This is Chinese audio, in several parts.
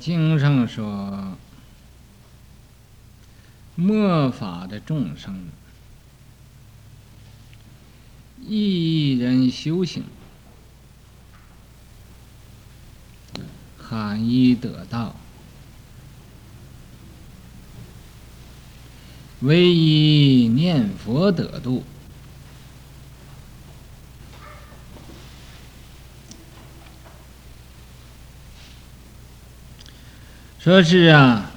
经上说，末法的众生，一人修行，罕一得道，唯一念佛得度。说是啊，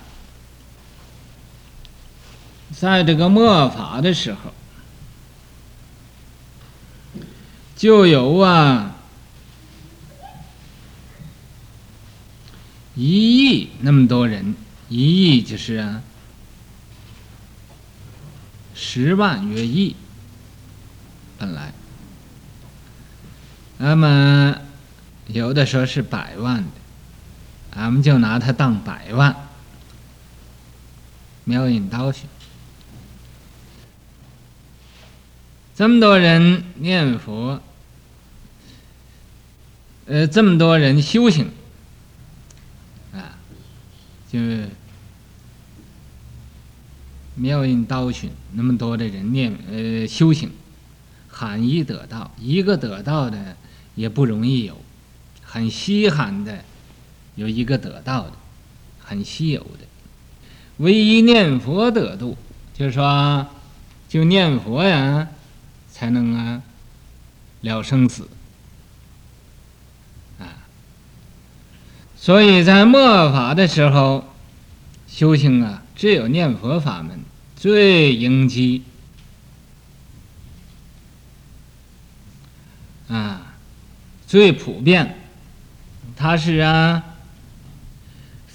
在这个末法的时候，就有啊一亿那么多人，一亿就是十万约亿，本来，那么有的说是百万的。俺们就拿它当百万，妙音倒学，这么多人念佛，呃，这么多人修行，啊，就妙音倒学，那么多的人念呃修行，罕衣得道，一个得道的也不容易有，很稀罕的。有一个得道的，很稀有的，唯一念佛得度，就是说，就念佛呀，才能啊了生死啊。所以在末法的时候，修行啊，只有念佛法门最应机啊，最普遍，它是啊。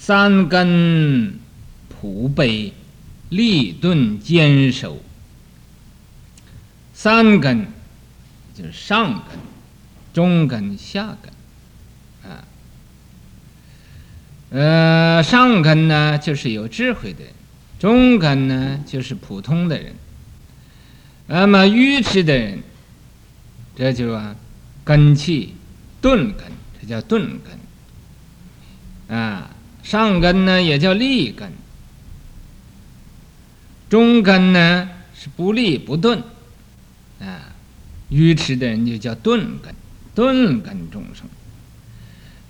三根普被，立顿坚守。三根就是上根、中根、下根，啊，呃，上根呢就是有智慧的人，中根呢就是普通的人，那么愚痴的人，这就啊根器钝根，这叫钝根，啊。上根呢也叫利根，中根呢是不利不钝，啊，愚痴的人就叫钝根，钝根众生。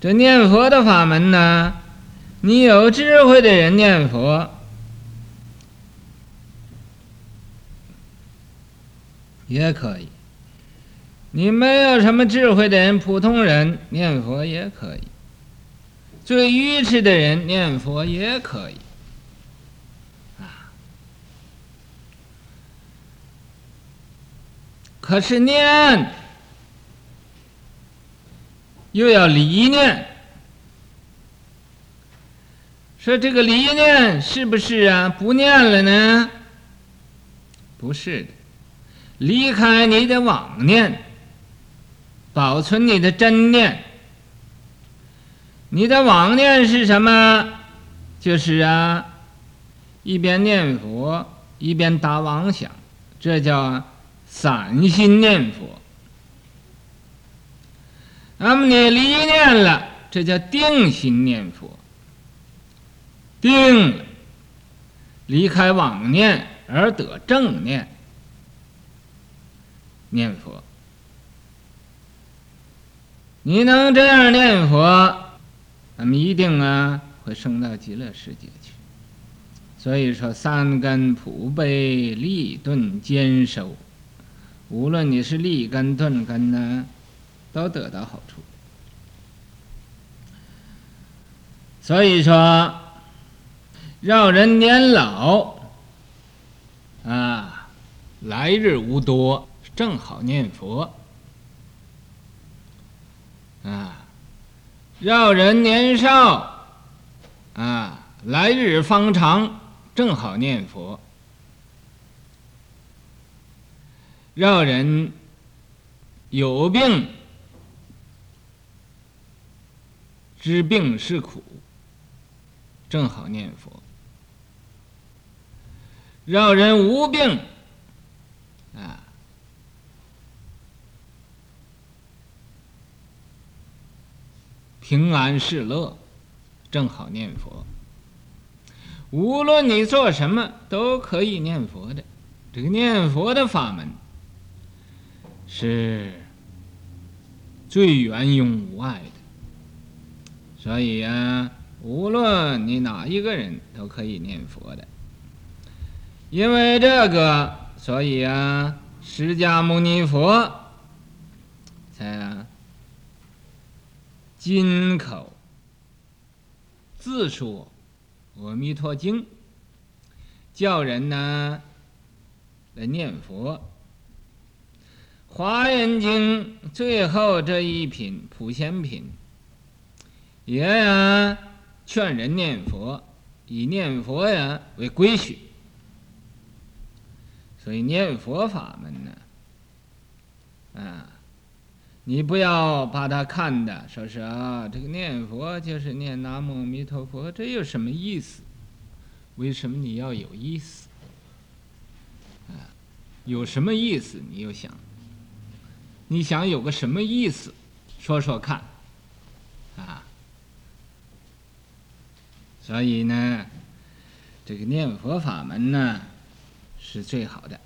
这念佛的法门呢，你有智慧的人念佛也可以，你没有什么智慧的人，普通人念佛也可以。最愚痴的人念佛也可以，啊，可是念又要离念，说这个离念是不是啊？不念了呢？不是的，离开你的妄念，保存你的真念。你的妄念是什么？就是啊，一边念佛一边打妄想，这叫散心念佛。那么你离念了，这叫定心念佛。定了，离开妄念而得正念，念佛。你能这样念佛？咱们一定啊会升到极乐世界去，所以说三根普被，立顿坚守，无论你是立根顿根呢，都得到好处。所以说，让人年老啊，来日无多，正好念佛啊。要人年少，啊，来日方长，正好念佛；要人有病，知病是苦，正好念佛；让人无病。啊平安是乐，正好念佛。无论你做什么，都可以念佛的。这个念佛的法门是最圆融无碍的，所以啊，无论你哪一个人都可以念佛的。因为这个，所以啊，释迦牟尼佛才，金口自说《阿弥陀经》，叫人呢来念佛。《华严经》最后这一品普贤品，也呀劝人念佛，以念佛呀为归许。所以念佛法门呢，啊。你不要把它看的说是啊，这个念佛就是念南无阿弥陀佛，这有什么意思？为什么你要有意思？啊，有什么意思？你又想，你想有个什么意思？说说看，啊。所以呢，这个念佛法门呢，是最好的，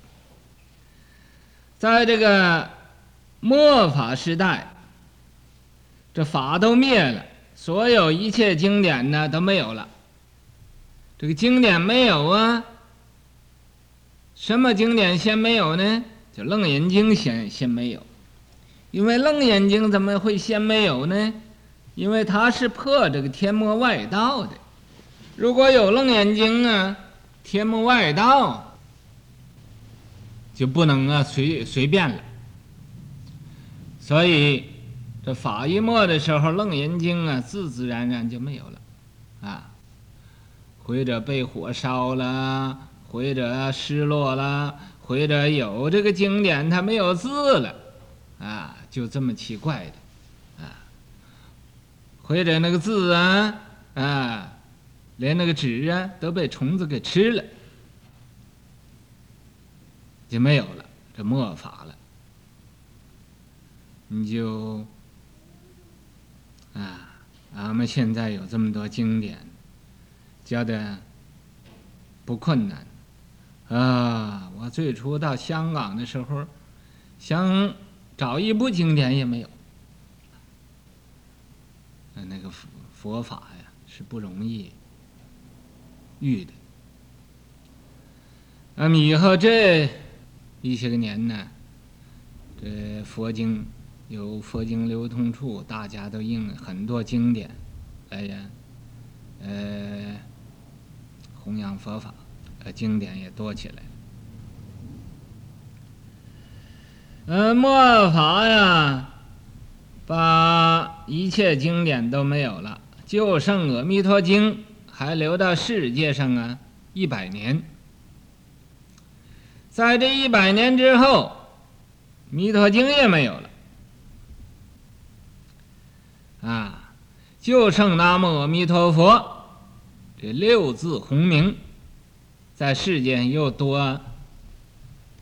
在这个。末法时代，这法都灭了，所有一切经典呢都没有了。这个经典没有啊？什么经典先没有呢？就《楞严经》先先没有，因为《楞严经》怎么会先没有呢？因为它是破这个天魔外道的。如果有《楞严经》啊，天魔外道就不能啊随随便了。所以，这法一末的时候，《楞严经》啊，自自然然就没有了，啊，或者被火烧了，或者失落了，或者有这个经典它没有字了，啊，就这么奇怪的，啊，或者那个字啊，啊，连那个纸啊都被虫子给吃了，就没有了，这末法了。你就啊，俺们现在有这么多经典，教的不困难啊。我最初到香港的时候，想找一部经典也没有。那个佛佛法呀，是不容易遇的。那么以后这一些个年呢，这佛经。有佛经流通处，大家都印很多经典，哎呀，呃，弘扬佛法，呃，经典也多起来。呃，末法呀，把一切经典都没有了，就剩《阿弥陀经》还留到世界上啊一百年。在这一百年之后，《弥陀经》也没有了。啊，就剩南无阿弥陀佛这六字洪名，在世间又多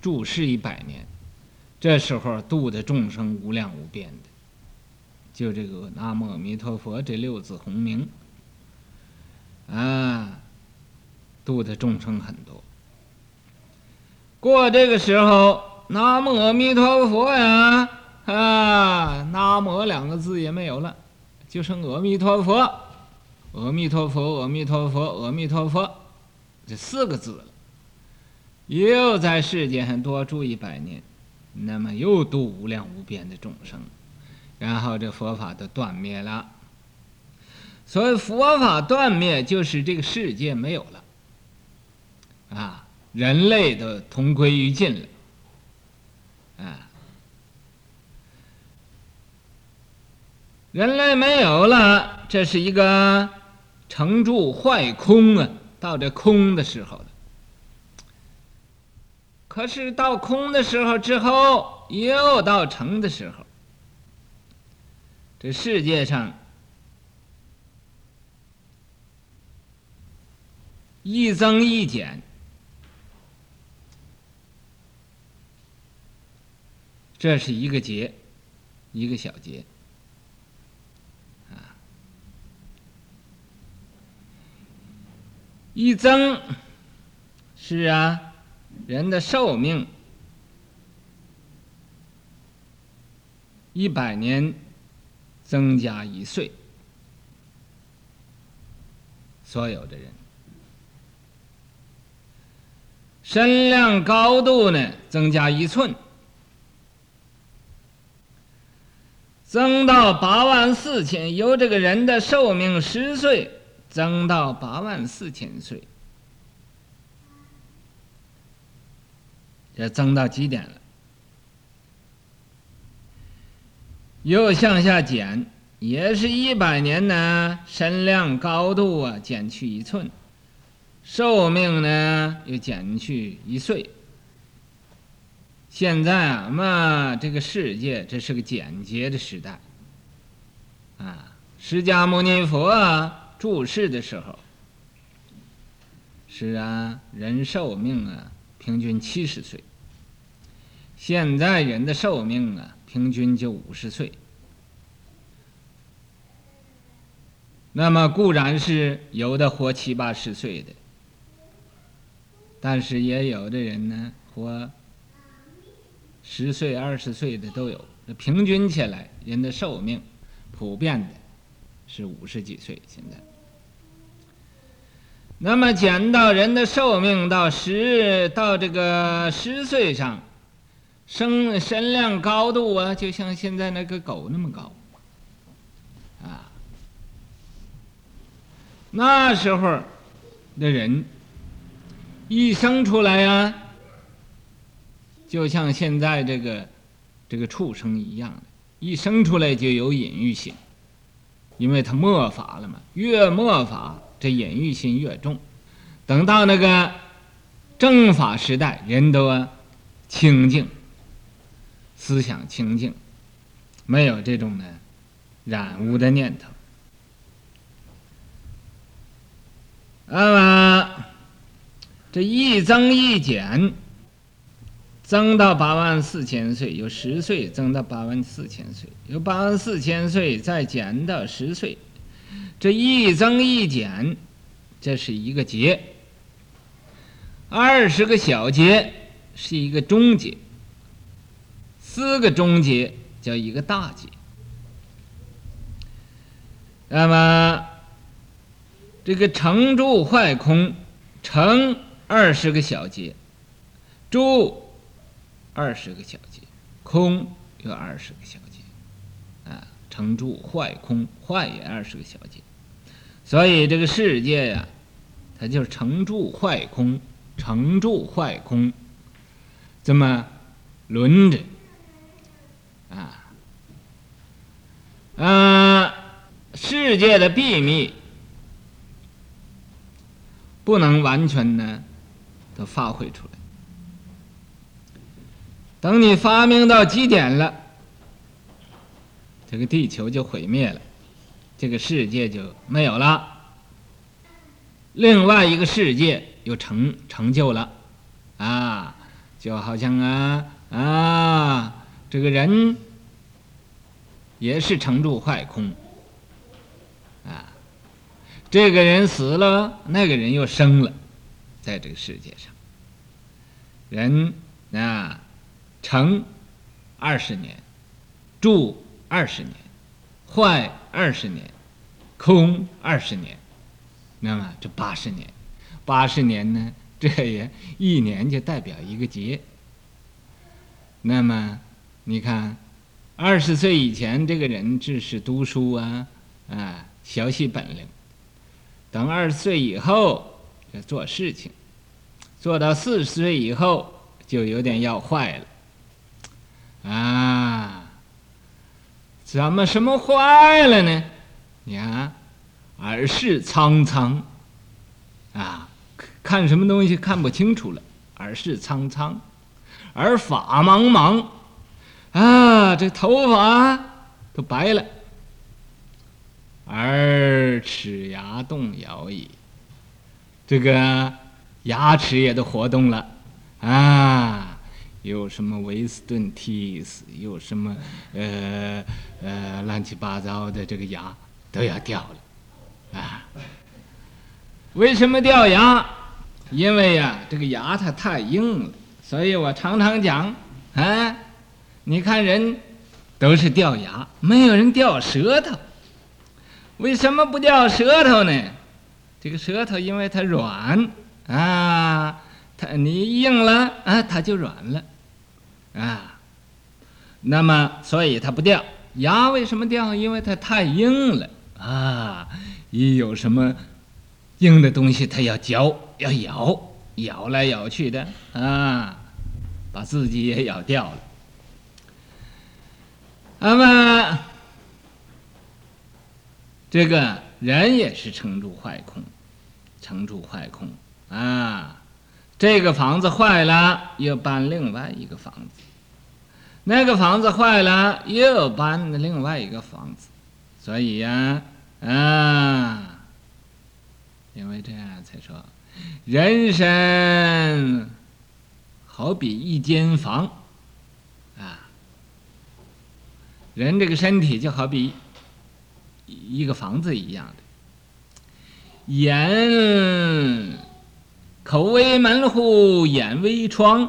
住世一百年，这时候度的众生无量无边的，就这个南无阿弥陀佛这六字洪名，啊，度的众生很多。过这个时候，南无阿弥陀佛呀，啊，南无两个字也没有了。就剩阿弥陀佛，阿弥陀佛，阿弥陀佛，阿弥陀佛，这四个字。又在世界上多住一百年，那么又度无量无边的众生，然后这佛法都断灭了。所以佛法断灭，就是这个世界没有了，啊，人类都同归于尽了，啊。人类没有了，这是一个成住坏空啊！到这空的时候了。可是到空的时候之后，又到成的时候。这世界上一增一减，这是一个劫，一个小劫。一增，是啊，人的寿命一百年增加一岁，所有的人身量高度呢增加一寸，增到八万四千，由这个人的寿命十岁。增到八万四千岁，这增到极点了。又向下减，也是一百年呢，身量高度啊减去一寸，寿命呢又减去一岁。现在啊嘛，这个世界这是个简洁的时代，啊，释迦牟尼佛啊。注释的时候，是啊，人寿命啊，平均七十岁。现在人的寿命啊，平均就五十岁。那么固然是有的活七八十岁的，但是也有的人呢，活十岁、二十岁的都有。平均起来，人的寿命普遍的是五十几岁。现在。那么减到人的寿命到十到这个十岁上，生身量高度啊，就像现在那个狗那么高，啊，那时候的人一生出来、啊，就像现在这个这个畜生一样的，一生出来就有隐喻性，因为他末法了嘛，越末法。这隐喻心越重，等到那个正法时代，人都清净，思想清净，没有这种呢染污的念头。那么这一增一减，增到八万四千岁，由十岁增到八万四千岁，由八万四千岁再减到十岁。这一增一减，这是一个节；二十个小节是一个中节；四个中节叫一个大节。那么，这个成住坏空，成二十个小节，住二十个小节，空有二十个小节，啊，成住坏空，坏也二十个小节。所以这个世界呀、它就是成住坏空，成住坏空，这么轮着啊，啊，世界的秘密不能完全呢都发挥出来。等你发明到极点了，这个地球就毁灭了。这个世界就没有了，另外一个世界又成成就了，啊，就好像啊啊，这个人也是成住坏空，啊，这个人死了，那个人又生了，在这个世界上，人啊，成二十年，住二十年，坏二十年。空二十年，那么这八十年，八十年呢？这也一年就代表一个劫。那么你看，二十岁以前这个人只是读书啊，啊，学习本领；等二十岁以后要做事情，做到四十岁以后就有点要坏了。啊，怎么什么坏了呢？你看，耳视苍苍，啊，看什么东西看不清楚了，耳视苍苍，耳发茫茫，啊，这头发都白了，耳齿牙动摇矣，这个牙齿也都活动了，啊，有什么威斯顿提斯，有什么呃呃乱七八糟的这个牙。都要掉了，啊，为什么掉牙？因为呀，这个牙它太硬了，所以我常常讲，啊，你看人都是掉牙，没有人掉舌头。为什么不掉舌头呢？这个舌头因为它软啊，它你硬了啊，它就软了啊。那么所以它不掉。牙为什么掉？因为它太硬了啊！一有什么硬的东西，它要嚼，要咬，咬来咬去的啊，把自己也咬掉了。那么这个人也是成住坏空，成住坏空啊！这个房子坏了，又搬另外一个房子。那个房子坏了，又搬另外一个房子，所以呀，啊，因为这样才说，人生好比一间房，啊，人这个身体就好比一个房子一样的，眼口为门户，眼为窗，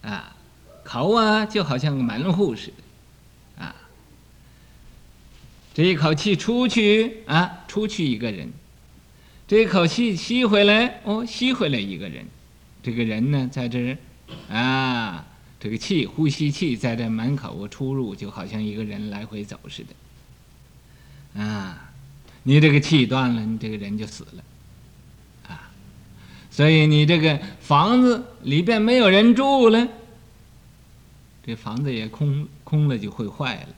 啊。口啊，就好像个门户似的，啊，这一口气出去啊，出去一个人；这一口气吸回来，哦，吸回来一个人。这个人呢，在这，啊，这个气，呼吸气在这门口出入，就好像一个人来回走似的，啊，你这个气断了，你这个人就死了，所以你这个房子里边没有人住了。这房子也空空了，就会坏了。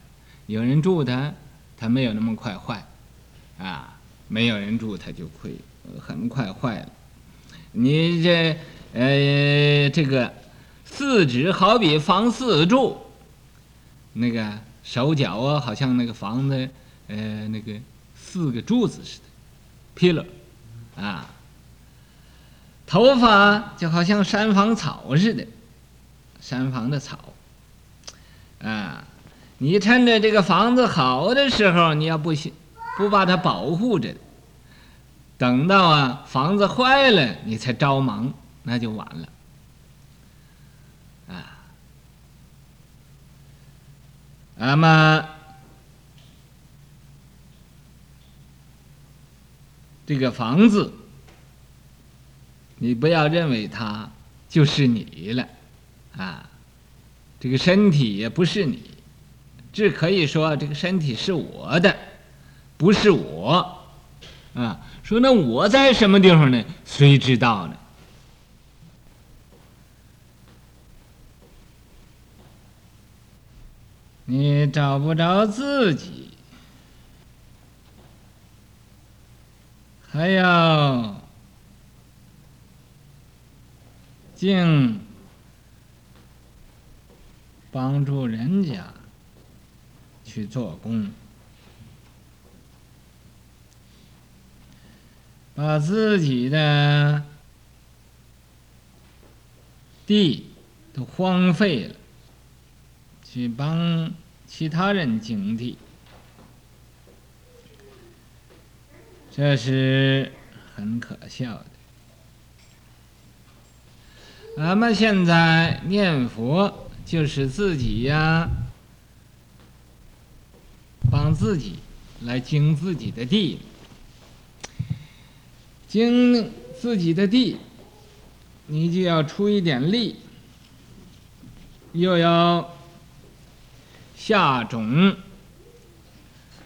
有人住它，它没有那么快坏，啊，没有人住它就会很快坏了。你这呃这个四指好比房四柱，那个手脚啊，好像那个房子呃那个四个柱子似的，pillar，啊，头发就好像山房草似的，山房的草。啊，你趁着这个房子好的时候，你要不行，不把它保护着，等到啊房子坏了，你才着忙，那就晚了。啊，那么这个房子，你不要认为它就是你了，啊。这个身体也不是你，只可以说这个身体是我的，不是我，啊，说那我在什么地方呢？谁知道呢？你找不着自己，还要竟。帮助人家去做工，把自己的地都荒废了，去帮其他人种地，这是很可笑的。咱们现在念佛。就是自己呀，帮自己来经自己的地，经自己的地，你就要出一点力，又要下种，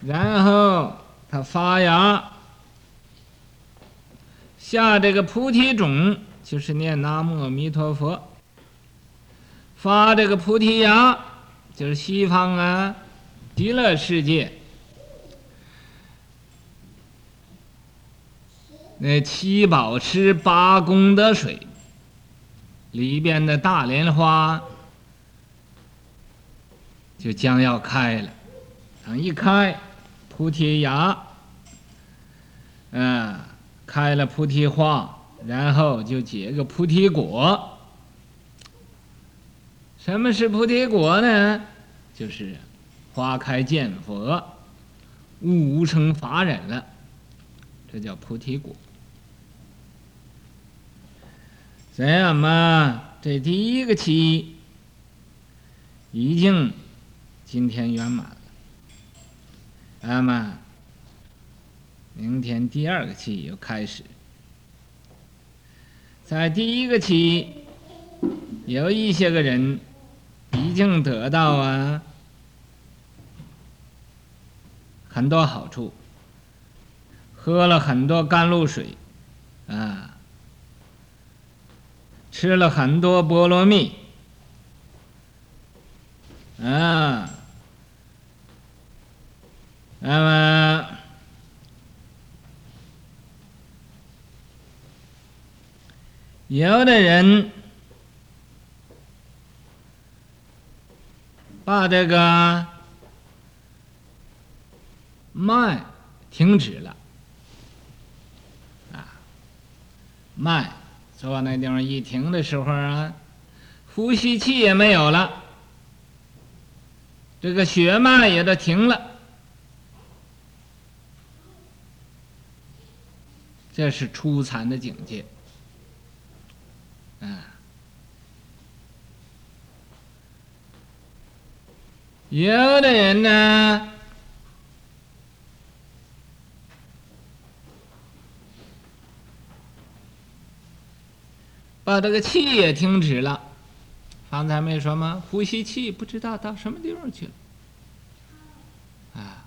然后它发芽，下这个菩提种，就是念南无阿弥陀佛。发这个菩提芽，就是西方啊，极乐世界，那七宝池八功德水里边的大莲花，就将要开了。等一开，菩提芽，嗯，开了菩提花，然后就结个菩提果。什么是菩提果呢？就是花开见佛，悟无生法忍了，这叫菩提果。这样嘛，这第一个期已经今天圆满了。那么，明天第二个期又开始。在第一个期，有一些个人已经得到啊很多好处，喝了很多甘露水，啊。吃了很多菠萝蜜，啊，那么有的人把这个脉停止了，啊，脉。坐那地方一停的时候啊，呼吸气也没有了，这个血脉也都停了，这是初残的境界。有的人呢。把这个气也停止了，刚才没说吗？呼吸气不知道到什么地方去了，啊，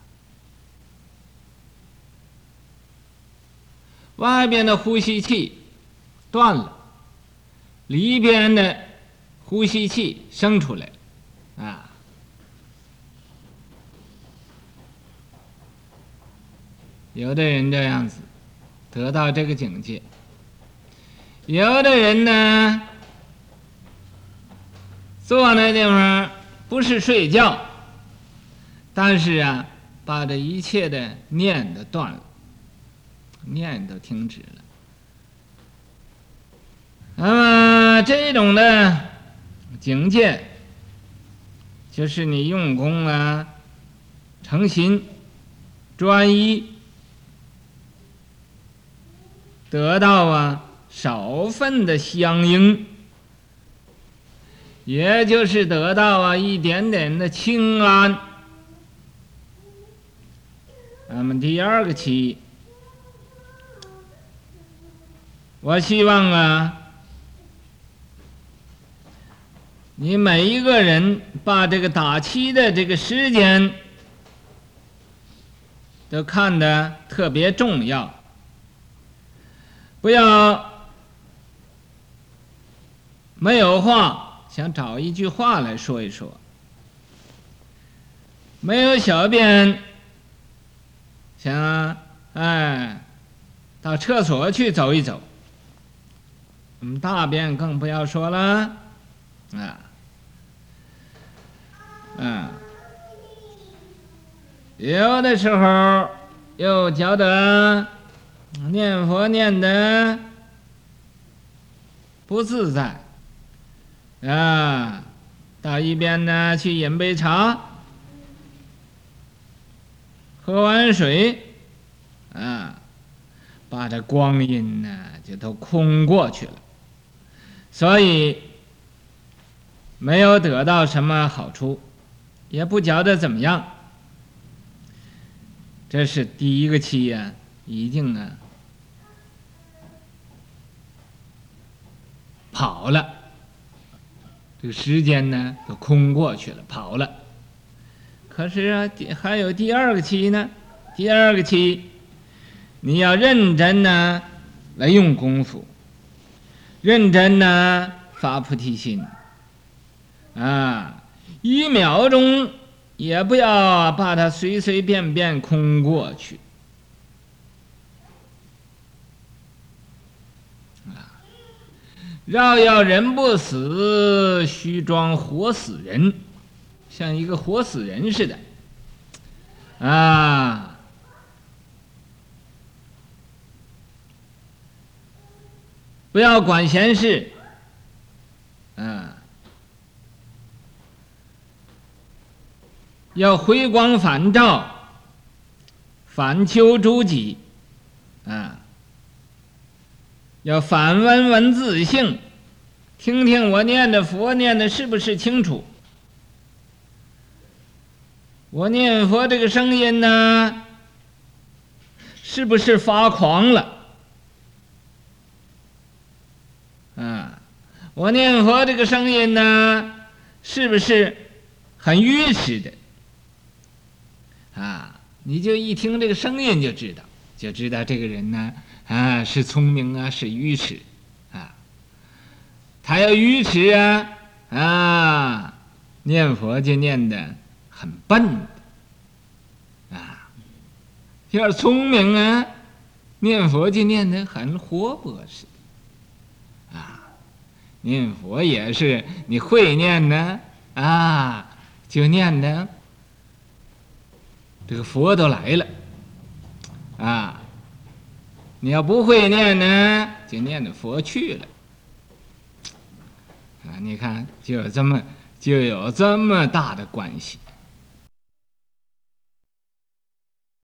外边的呼吸气断了，里边的呼吸气生出来，啊，有的人这样子得到这个境界。有的人呢，坐那地方不是睡觉，但是啊，把这一切的念都断了，念都停止了。那么这种的境界，就是你用功啊，诚心专一，得到啊。少分的相应，也就是得到啊一点点的清安。那么第二个期，我希望啊，你每一个人把这个打七的这个时间都看得特别重要，不要。没有话，想找一句话来说一说。没有小便，想哎，到厕所去走一走。嗯，大便更不要说了，啊，嗯，有的时候又觉得念佛念的不自在。啊，到一边呢去饮杯茶，喝完水，啊，把这光阴呢就都空过去了，所以没有得到什么好处，也不觉得怎么样。这是第一个期呀，已经啊跑了。这个时间呢，都空过去了，跑了。可是啊，还有第二个期呢。第二个期，你要认真呢，来用功夫，认真呢发菩提心，啊，一秒钟也不要把它随随便便空过去。要要人不死，须装活死人，像一个活死人似的，啊！不要管闲事，啊！要回光返照，反求诸己，啊！要反问问自性，听听我念的佛念的是不是清楚？我念佛这个声音呢，是不是发狂了？啊，我念佛这个声音呢，是不是很愚痴的？啊，你就一听这个声音就知道，就知道这个人呢，啊，是聪明啊，是愚痴，啊，他要愚痴啊，啊，念佛就念得很笨，啊，要是聪明啊，念佛就念得很活泼似的。啊念佛也是，你会念呢，啊，就念呢，这个佛都来了，啊，你要不会念呢，就念的佛去了，啊，你看就有这么就有这么大的关系。